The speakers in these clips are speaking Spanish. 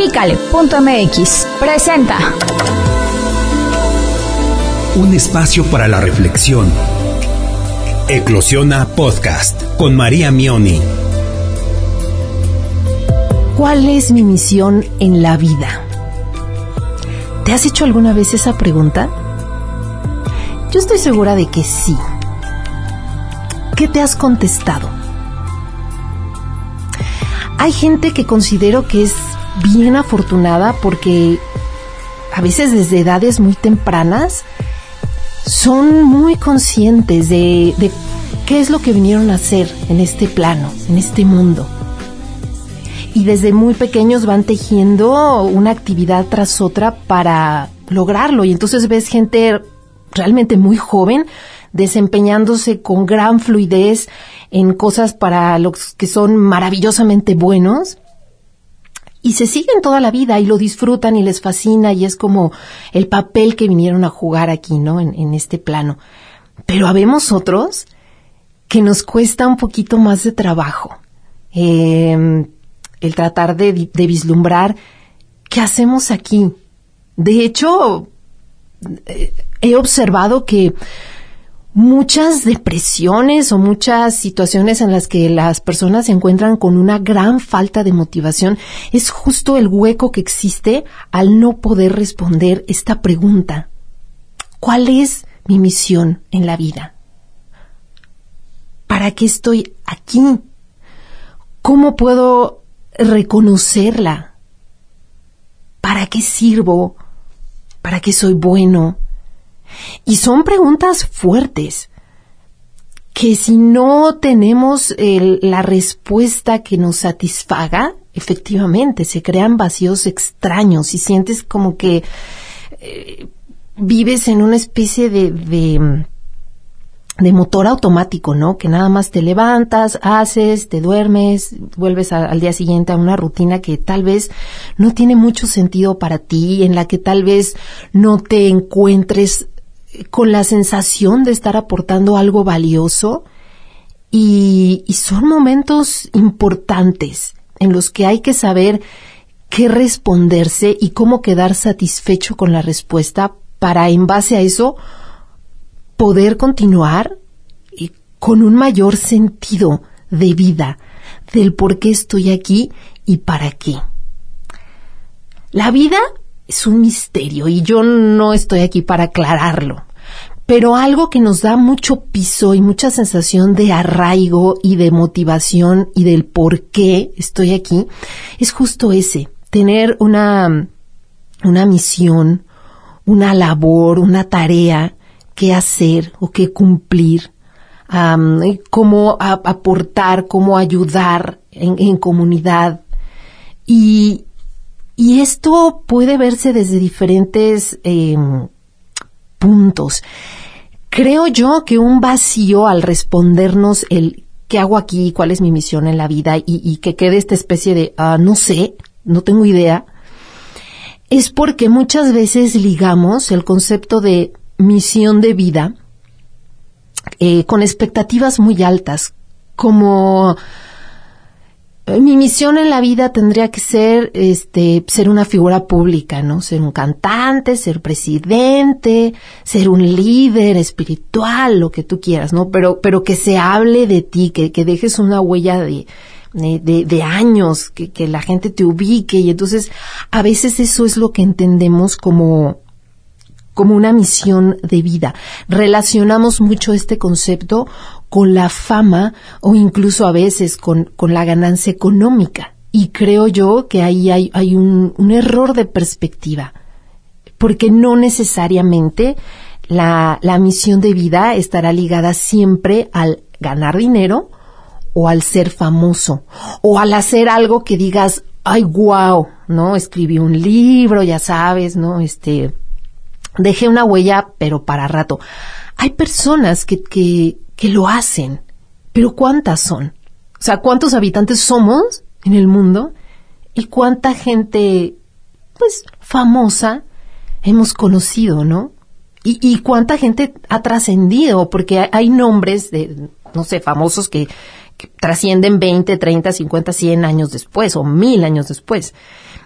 Pícale.mx presenta un espacio para la reflexión. Eclosiona Podcast con María Mioni. ¿Cuál es mi misión en la vida? ¿Te has hecho alguna vez esa pregunta? Yo estoy segura de que sí. ¿Qué te has contestado? Hay gente que considero que es bien afortunada porque a veces desde edades muy tempranas son muy conscientes de, qué es lo que vinieron a hacer en este plano, en este mundo. Y desde muy pequeños van tejiendo una actividad tras otra para lograrlo. Y entonces ves gente realmente muy joven desempeñándose con gran fluidez en cosas para los que son maravillosamente buenos y se siguen toda la vida y lo disfrutan y les fascina y es como el papel que vinieron a jugar aquí, ¿no? En, este plano. Pero habemos otros que nos cuesta un poquito más de trabajo. Em, el tratar de, de vislumbrar qué hacemos aquí. De hecho, eh, he observado que muchas depresiones o muchas situaciones en las que las personas se encuentran con una gran falta de motivación es justo el hueco que existe al no poder responder esta pregunta. ¿Cuál es mi misión en la vida? ¿Para qué estoy aquí? ¿Cómo puedo reconocerla? ¿Para qué sirvo? ¿Para qué soy bueno? Y son preguntas fuertes que si no tenemos la respuesta que nos satisfaga, efectivamente se crean vacíos extraños y sientes como que eh, vives en una especie de, de, motor automático, ¿no? Que nada más te levantas, haces, te duermes, vuelves al día siguiente a una rutina que tal vez no tiene mucho sentido para ti, en la que tal vez no te encuentres con la sensación de estar aportando algo valioso y, son momentos importantes en los que hay que saber qué responderse y cómo quedar satisfecho con la respuesta para en base a eso poder continuar con un mayor sentido de vida del por qué estoy aquí y para qué. La vida es un misterio y yo no estoy aquí para aclararlo. Pero algo que nos da mucho piso y mucha sensación de arraigo y de motivación y del por qué estoy aquí es justo ese, tener una, una misión, una labor, una tarea que hacer o que cumplir, cómo aportar, cómo ayudar en, comunidad. Y, y esto puede verse desde diferentes em, puntos. Creo yo que un vacío al respondernos el qué hago aquí, cuál es mi misión en la vida y, que quede esta especie de ah, no sé, no tengo idea, es porque muchas veces ligamos el concepto de misión de vida eh, con expectativas muy altas, como mi misión en la vida tendría que ser este ser una figura pública, ¿no? Ser un cantante, ser presidente, ser un líder espiritual, lo que tú quieras, ¿no? Pero pero que se hable de ti, que, que dejes una huella de de, de años, que, que la gente te ubique y entonces a veces eso es lo que entendemos como como una misión de vida. Relacionamos mucho este concepto con la fama o incluso a veces con, con la ganancia económica. Y creo yo que ahí hay, un error de perspectiva, porque no necesariamente la, la misión de vida estará ligada siempre al ganar dinero o al ser famoso o al hacer algo que digas, ay, wow, ¿no? Escribí un libro, ya sabes, ¿no? Este, dejé una huella, pero para rato. Hay personas que, que, que lo hacen, pero ¿cuántas son? O sea, ¿cuántos habitantes somos en el mundo? ¿Y cuánta gente, pues, famosa hemos conocido, no? Y, y cuánta gente ha trascendido, porque hay nombres de, no sé, famosos que, trascienden 20, 30, 50, 100 años después o mil años después.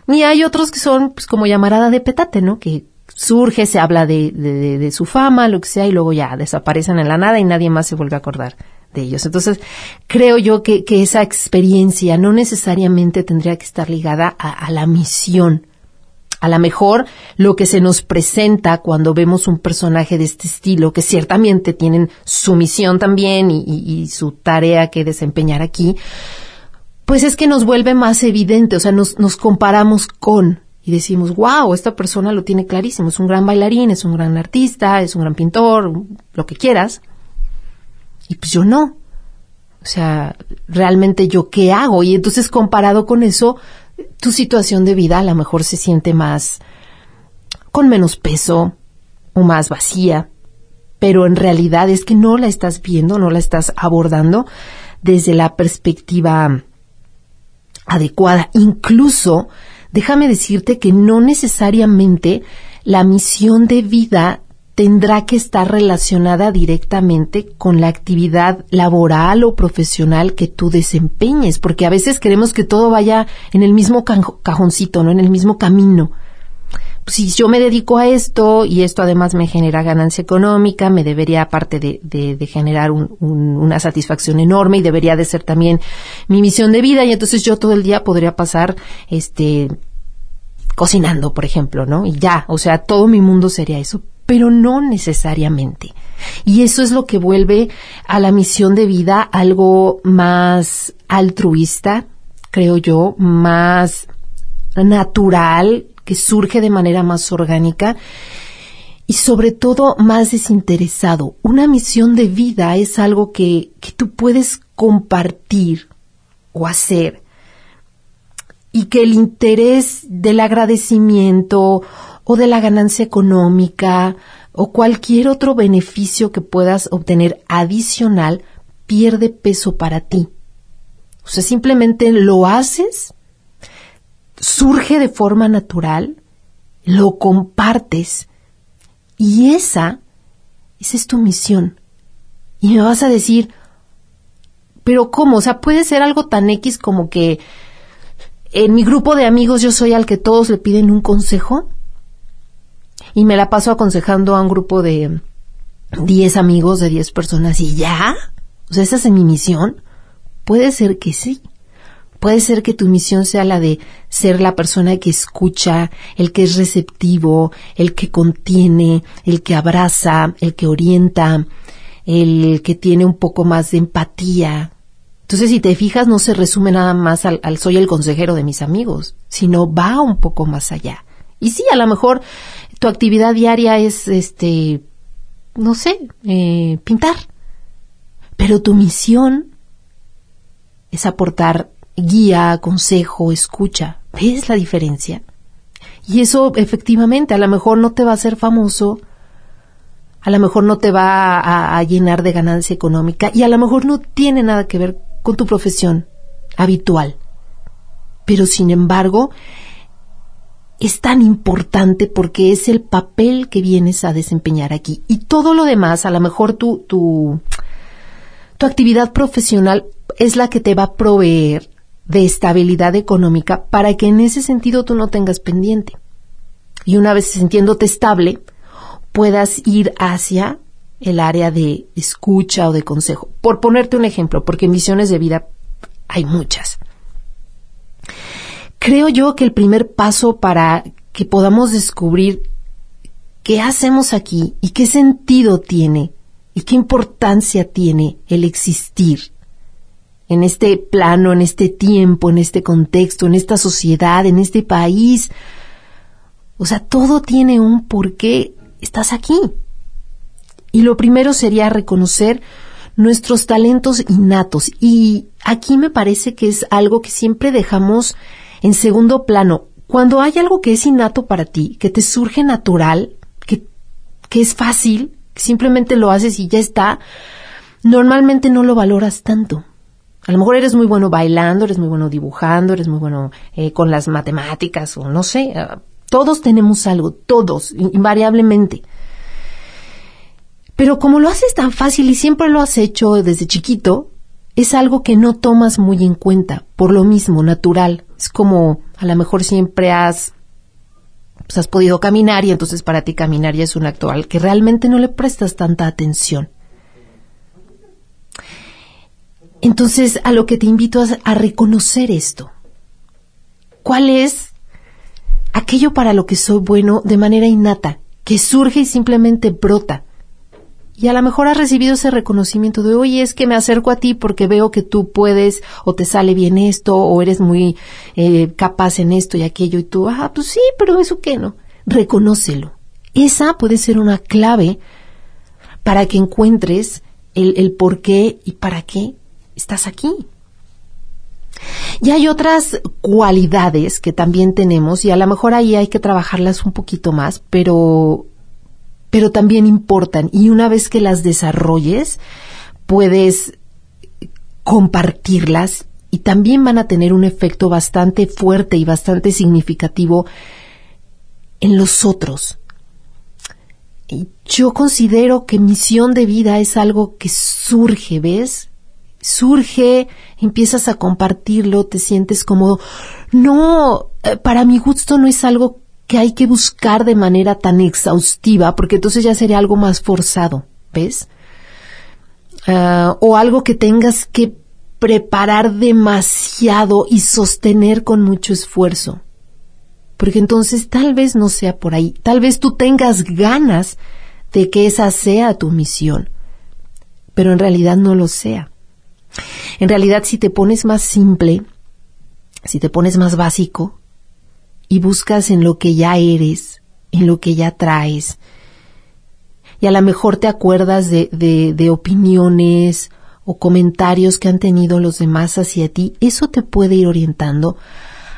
Y hay otros que son pues como llamarada de petate, ¿no? Que surge, se habla de, de, de, su fama, lo que sea, y luego ya desaparecen en la nada y nadie más se vuelve a acordar de ellos. Entonces, creo yo que, que esa experiencia no necesariamente tendría que estar ligada a, la misión. A lo mejor lo que se nos presenta cuando vemos un personaje de este estilo, que ciertamente tienen su misión también y, y, y su tarea que desempeñar aquí, pues es que nos vuelve más evidente, o sea, nos, nos comparamos con y decimos, wow, esta persona lo tiene clarísimo, es un gran bailarín, es un gran artista, es un gran pintor, lo que quieras. Y pues yo no. O sea, realmente yo qué hago? Y entonces comparado con eso, tu situación de vida a lo mejor se siente más con menos peso o más vacía, pero en realidad es que no la estás viendo, no la estás abordando desde la perspectiva adecuada. Incluso déjame decirte que no necesariamente la misión de vida tendrá que estar relacionada directamente con la actividad laboral o profesional que tú desempeñes, porque a veces queremos que todo vaya en el mismo cajoncito, no en el mismo camino. Si yo me dedico a esto y esto además me genera ganancia económica, me debería, aparte de, de, de generar un, un, una satisfacción enorme y debería de ser también mi misión de vida y entonces yo todo el día podría pasar, este, cocinando, por ejemplo, ¿no? Y ya, o sea, todo mi mundo sería eso, pero no necesariamente. Y eso es lo que vuelve a la misión de vida algo más altruista, creo yo, más natural, que surge de manera más orgánica y sobre todo más desinteresado. Una misión de vida es algo que, que tú puedes compartir o hacer y que el interés del agradecimiento o de la ganancia económica o cualquier otro beneficio que puedas obtener adicional pierde peso para ti. O sea, simplemente lo haces surge de forma natural, lo compartes y esa, esa es tu misión. Y me vas a decir, pero ¿cómo? O sea, puede ser algo tan X como que en mi grupo de amigos yo soy al que todos le piden un consejo y me la paso aconsejando a un grupo de 10 amigos, de 10 personas y ya. O sea, esa es mi misión. Puede ser que sí. Puede ser que tu misión sea la de ser la persona que escucha, el que es receptivo, el que contiene, el que abraza, el que orienta, el que tiene un poco más de empatía. Entonces, si te fijas, no se resume nada más al, soy el consejero de mis amigos, sino va un poco más allá. Y sí, a lo mejor tu actividad diaria es, este, no sé, eh, pintar. Pero tu misión es aportar guía, consejo, escucha. ¿Ves la diferencia? Y eso efectivamente a lo mejor no te va a hacer famoso, a lo mejor no te va a, a, llenar de ganancia económica y a lo mejor no tiene nada que ver con tu profesión habitual. Pero sin embargo, es tan importante porque es el papel que vienes a desempeñar aquí. Y todo lo demás, a lo mejor tu, tu, tu actividad profesional es la que te va a proveer de estabilidad económica para que en ese sentido tú no tengas pendiente. Y una vez sintiéndote estable, puedas ir hacia el área de escucha o de consejo. Por ponerte un ejemplo, porque en misiones de vida hay muchas. Creo yo que el primer paso para que podamos descubrir qué hacemos aquí y qué sentido tiene y qué importancia tiene el existir en este plano, en este tiempo, en este contexto, en esta sociedad, en este país. O sea, todo tiene un por qué estás aquí. Y lo primero sería reconocer nuestros talentos innatos. Y aquí me parece que es algo que siempre dejamos en segundo plano. Cuando hay algo que es innato para ti, que te surge natural, que, que es fácil, simplemente lo haces y ya está, normalmente no lo valoras tanto. A lo mejor eres muy bueno bailando, eres muy bueno dibujando, eres muy bueno eh, con las matemáticas o no sé. Uh, todos tenemos algo, todos, invariablemente. Pero como lo haces tan fácil y siempre lo has hecho desde chiquito, es algo que no tomas muy en cuenta, por lo mismo, natural. Es como a lo mejor siempre has, pues has podido caminar y entonces para ti caminar ya es un acto al que realmente no le prestas tanta atención. Entonces, a lo que te invito es a reconocer esto. ¿Cuál es aquello para lo que soy bueno de manera innata, que surge y simplemente brota? Y a lo mejor has recibido ese reconocimiento de, oye, es que me acerco a ti porque veo que tú puedes o te sale bien esto o eres muy eh, capaz en esto y aquello y tú, ah, pues sí, pero eso qué no. Reconócelo. Esa puede ser una clave para que encuentres el, el por qué y para qué estás aquí. Y hay otras cualidades que también tenemos y a lo mejor ahí hay que trabajarlas un poquito más, pero pero también importan y una vez que las desarrolles puedes compartirlas y también van a tener un efecto bastante fuerte y bastante significativo en los otros. Y yo considero que misión de vida es algo que surge, ¿ves? Surge, empiezas a compartirlo, te sientes como, no, eh, para mi gusto no es algo que hay que buscar de manera tan exhaustiva, porque entonces ya sería algo más forzado, ¿ves? Ah, o algo que tengas que preparar demasiado y sostener con mucho esfuerzo. Porque entonces tal vez no sea por ahí, tal vez tú tengas ganas de que esa sea tu misión, pero en realidad no lo sea. En realidad si te pones más simple, si te pones más básico, y buscas en lo que ya eres, en lo que ya traes. Y a lo mejor te acuerdas de, de, opiniones o comentarios que han tenido los demás hacia ti. Eso te puede ir orientando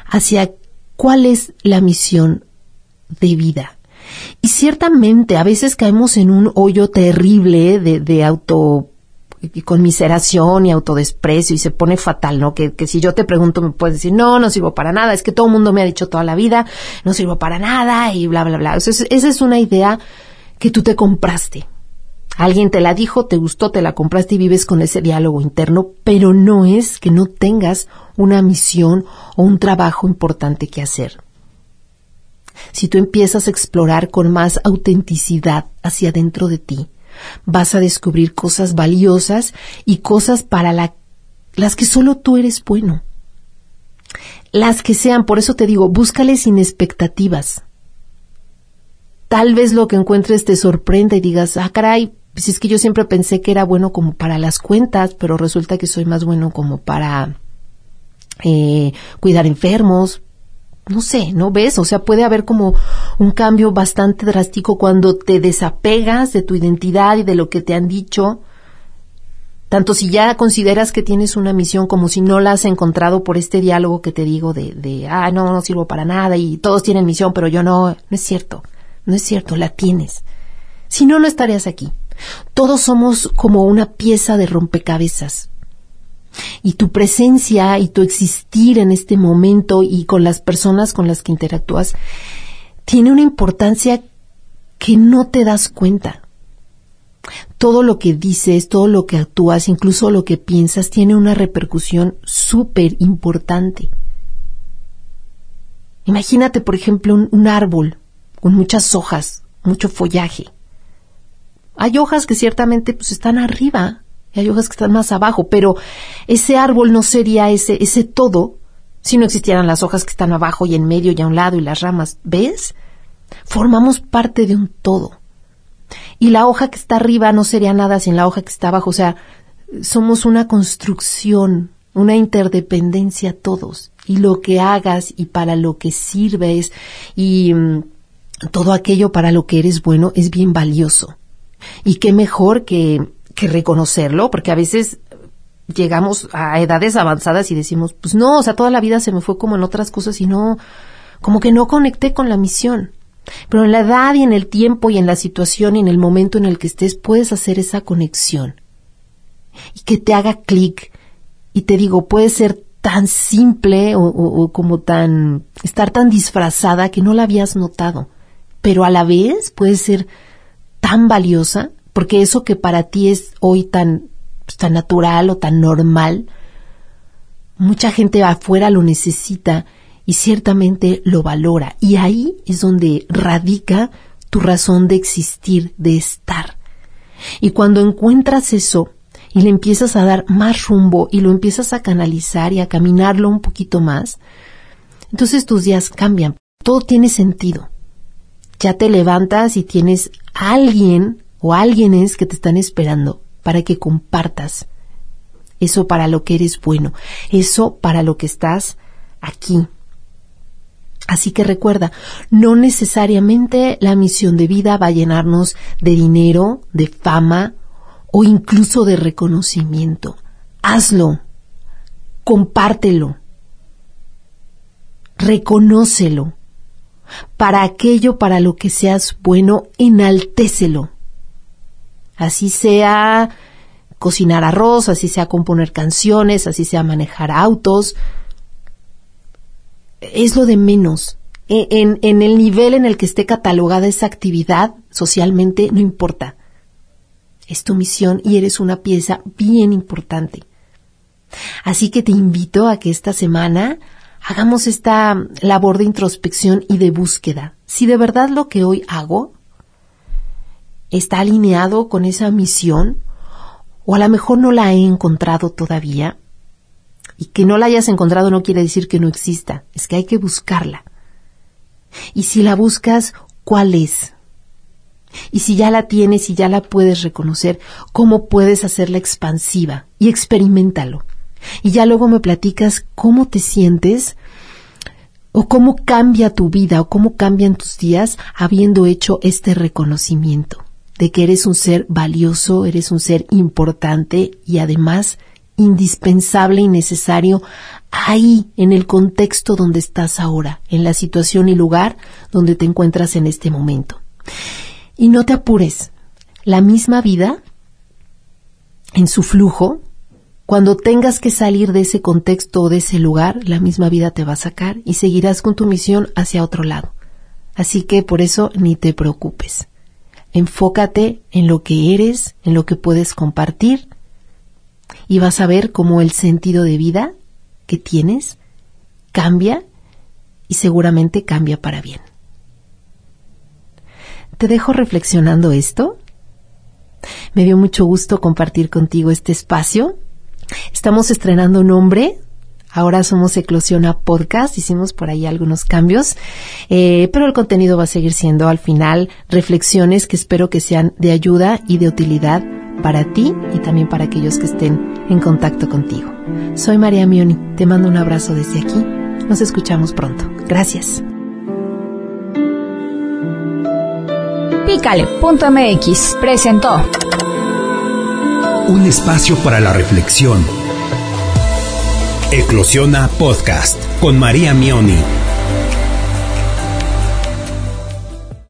hacia cuál es la misión de vida. Y ciertamente a veces caemos en un hoyo terrible de, de auto y conmiseración y autodesprecio y se pone fatal, ¿no? Que, que si yo te pregunto me puedes decir, no, no sirvo para nada, es que todo el mundo me ha dicho toda la vida, no sirvo para nada y bla, bla, bla. esa es una idea que tú te compraste. Alguien te la dijo, te gustó, te la compraste y vives con ese diálogo interno, pero no es que no tengas una misión o un trabajo importante que hacer. Si tú empiezas a explorar con más autenticidad hacia dentro de ti, vas a descubrir cosas valiosas y cosas para las que solo tú eres bueno. Las que sean, por eso te digo, búscale sin expectativas. Tal vez lo que encuentres te sorprenda y digas, ah, caray, pues es que yo siempre pensé que era bueno como para las cuentas, pero resulta que soy más bueno como para eh, cuidar enfermos, no sé, ¿no ves? O sea, puede haber como un cambio bastante drástico cuando te desapegas de tu identidad y de lo que te han dicho, tanto si ya consideras que tienes una misión como si no la has encontrado por este diálogo que te digo de, de ah, no, no sirvo para nada y todos tienen misión, pero yo no, no es cierto, no es cierto, la tienes. Si no, no estarías aquí. Todos somos como una pieza de rompecabezas y tu presencia y tu existir en este momento y con las personas con las que interactúas tiene una importancia que no te das cuenta. Todo lo que dices, todo lo que actúas, incluso lo que piensas, tiene una repercusión súper importante. Imagínate, por ejemplo, un, un, árbol con muchas hojas, mucho follaje. Hay hojas que ciertamente pues, están arriba, hay hojas que están más abajo, pero ese árbol no sería ese, ese todo si no existieran las hojas que están abajo y en medio y a un lado y las ramas. ¿Ves? Formamos parte de un todo. Y la hoja que está arriba no sería nada sin la hoja que está abajo. O sea, somos una construcción, una interdependencia todos. Y lo que hagas y para lo que sirves y mm, todo aquello para lo que eres bueno es bien valioso. Y qué mejor que que reconocerlo, porque a veces llegamos a edades avanzadas y decimos, pues no, o sea, toda la vida se me fue como en otras cosas y no, como que no conecté con la misión. Pero en la edad y en el tiempo y en la situación y en el momento en el que estés puedes hacer esa conexión y que te haga clic. Y te digo, puede ser tan simple o, o, como tan, estar tan disfrazada que no la habías notado, pero a la vez puede ser tan valiosa porque eso que para ti es hoy tan pues, tan natural o tan normal. Mucha gente afuera lo necesita y ciertamente lo valora. Y ahí es donde radica tu razón de existir, de estar. Y cuando encuentras eso y le empiezas a dar más rumbo y lo empiezas a canalizar y a caminarlo un poquito más, entonces tus días cambian. Todo tiene sentido. Ya te levantas y tienes a alguien o alguienes que te están esperando para que compartas eso para lo que eres bueno, eso para lo que estás aquí. Así que recuerda, no necesariamente la misión de vida va a llenarnos de dinero, de fama o incluso de reconocimiento. Hazlo, compártelo, reconócelo. Para aquello para lo que seas bueno, enaltécelo. Así sea cocinar arroz, así sea componer canciones, así sea manejar autos. Es lo de menos. E, en, en, el nivel en el que esté catalogada esa actividad socialmente, no importa. Es tu misión y eres una pieza bien importante. Así que te invito a que esta semana hagamos esta labor de introspección y de búsqueda. Si de verdad lo que hoy hago está alineado con esa misión, o a lo mejor no la he encontrado todavía. Y que no la hayas encontrado no quiere decir que no exista, es que hay que buscarla. Y si la buscas, ¿cuál es? Y si ya la tienes y ya la puedes reconocer, ¿cómo puedes hacerla expansiva? Y experimentalo. Y ya luego me platicas cómo te sientes o cómo cambia tu vida o cómo cambian tus días habiendo hecho este reconocimiento de que eres un ser valioso, eres un ser importante y además indispensable y necesario ahí, en el contexto donde estás ahora, en la situación y lugar donde te encuentras en este momento. Y no te apures, la misma vida, en su flujo, cuando tengas que salir de ese contexto o de ese lugar, la misma vida te va a sacar y seguirás con tu misión hacia otro lado. Así que por eso ni te preocupes. Enfócate en lo que eres, en lo que puedes compartir y vas a ver cómo el sentido de vida que tienes cambia y seguramente cambia para bien. Te dejo reflexionando esto. Me dio mucho gusto compartir contigo este espacio. Estamos estrenando nombre, Ahora somos Eclosiona Podcast, hicimos por ahí algunos cambios, eh, pero el contenido va a seguir siendo al final reflexiones que espero que sean de ayuda y de utilidad para ti y también para aquellos que estén en contacto contigo. Soy María Mioni, te mando un abrazo desde aquí. Nos escuchamos pronto. Gracias. Pícale.mx presentó un espacio para la reflexión Eclosiona Podcast con María Mioni.